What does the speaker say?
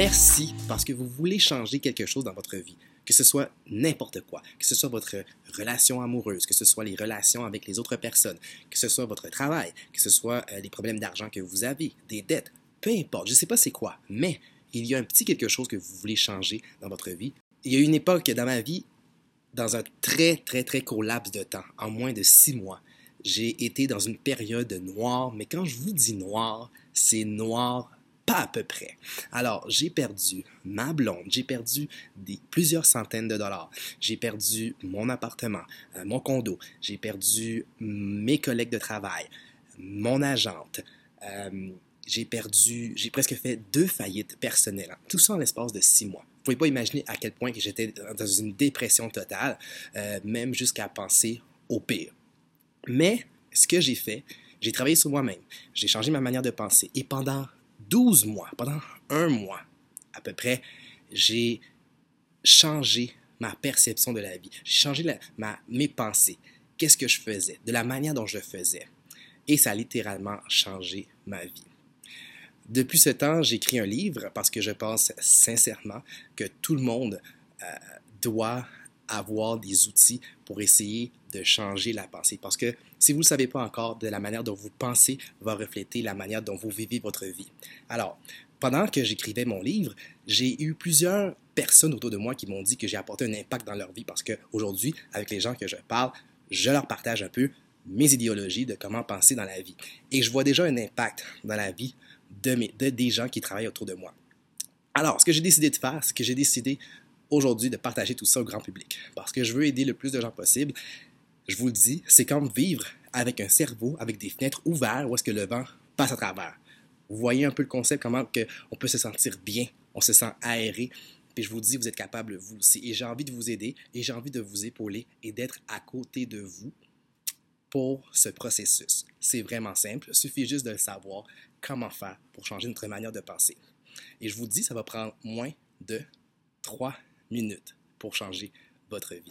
Merci parce que vous voulez changer quelque chose dans votre vie, que ce soit n'importe quoi, que ce soit votre relation amoureuse, que ce soit les relations avec les autres personnes, que ce soit votre travail, que ce soit euh, les problèmes d'argent que vous avez, des dettes, peu importe, je ne sais pas c'est quoi, mais il y a un petit quelque chose que vous voulez changer dans votre vie. Il y a une époque dans ma vie, dans un très, très, très court laps de temps, en moins de six mois, j'ai été dans une période noire, mais quand je vous dis noir, c'est noir pas à peu près. Alors, j'ai perdu ma blonde, j'ai perdu des, plusieurs centaines de dollars, j'ai perdu mon appartement, euh, mon condo, j'ai perdu mes collègues de travail, mon agente, euh, j'ai perdu, j'ai presque fait deux faillites personnelles. Tout ça en l'espace de six mois. Vous pouvez pas imaginer à quel point j'étais dans une dépression totale, euh, même jusqu'à penser au pire. Mais ce que j'ai fait, j'ai travaillé sur moi-même, j'ai changé ma manière de penser. Et pendant 12 mois, pendant un mois à peu près, j'ai changé ma perception de la vie. J'ai changé ma, mes pensées. Qu'est-ce que je faisais, de la manière dont je faisais. Et ça a littéralement changé ma vie. Depuis ce temps, j'écris un livre parce que je pense sincèrement que tout le monde euh, doit avoir des outils pour essayer de changer la pensée. Parce que si vous ne savez pas encore, de la manière dont vous pensez va refléter la manière dont vous vivez votre vie. Alors, pendant que j'écrivais mon livre, j'ai eu plusieurs personnes autour de moi qui m'ont dit que j'ai apporté un impact dans leur vie parce qu'aujourd'hui, avec les gens que je parle, je leur partage un peu mes idéologies de comment penser dans la vie. Et je vois déjà un impact dans la vie de, mes, de des gens qui travaillent autour de moi. Alors, ce que j'ai décidé de faire, c'est que j'ai décidé aujourd'hui de partager tout ça au grand public. Parce que je veux aider le plus de gens possible. Je vous le dis, c'est comme vivre avec un cerveau, avec des fenêtres ouvertes où est-ce que le vent passe à travers. Vous voyez un peu le concept, comment que on peut se sentir bien, on se sent aéré. Puis je vous dis, vous êtes capable, vous aussi. Et j'ai envie de vous aider et j'ai envie de vous épauler et d'être à côté de vous pour ce processus. C'est vraiment simple. Il suffit juste de savoir comment faire pour changer notre manière de penser. Et je vous dis, ça va prendre moins de trois minutes pour changer votre vie.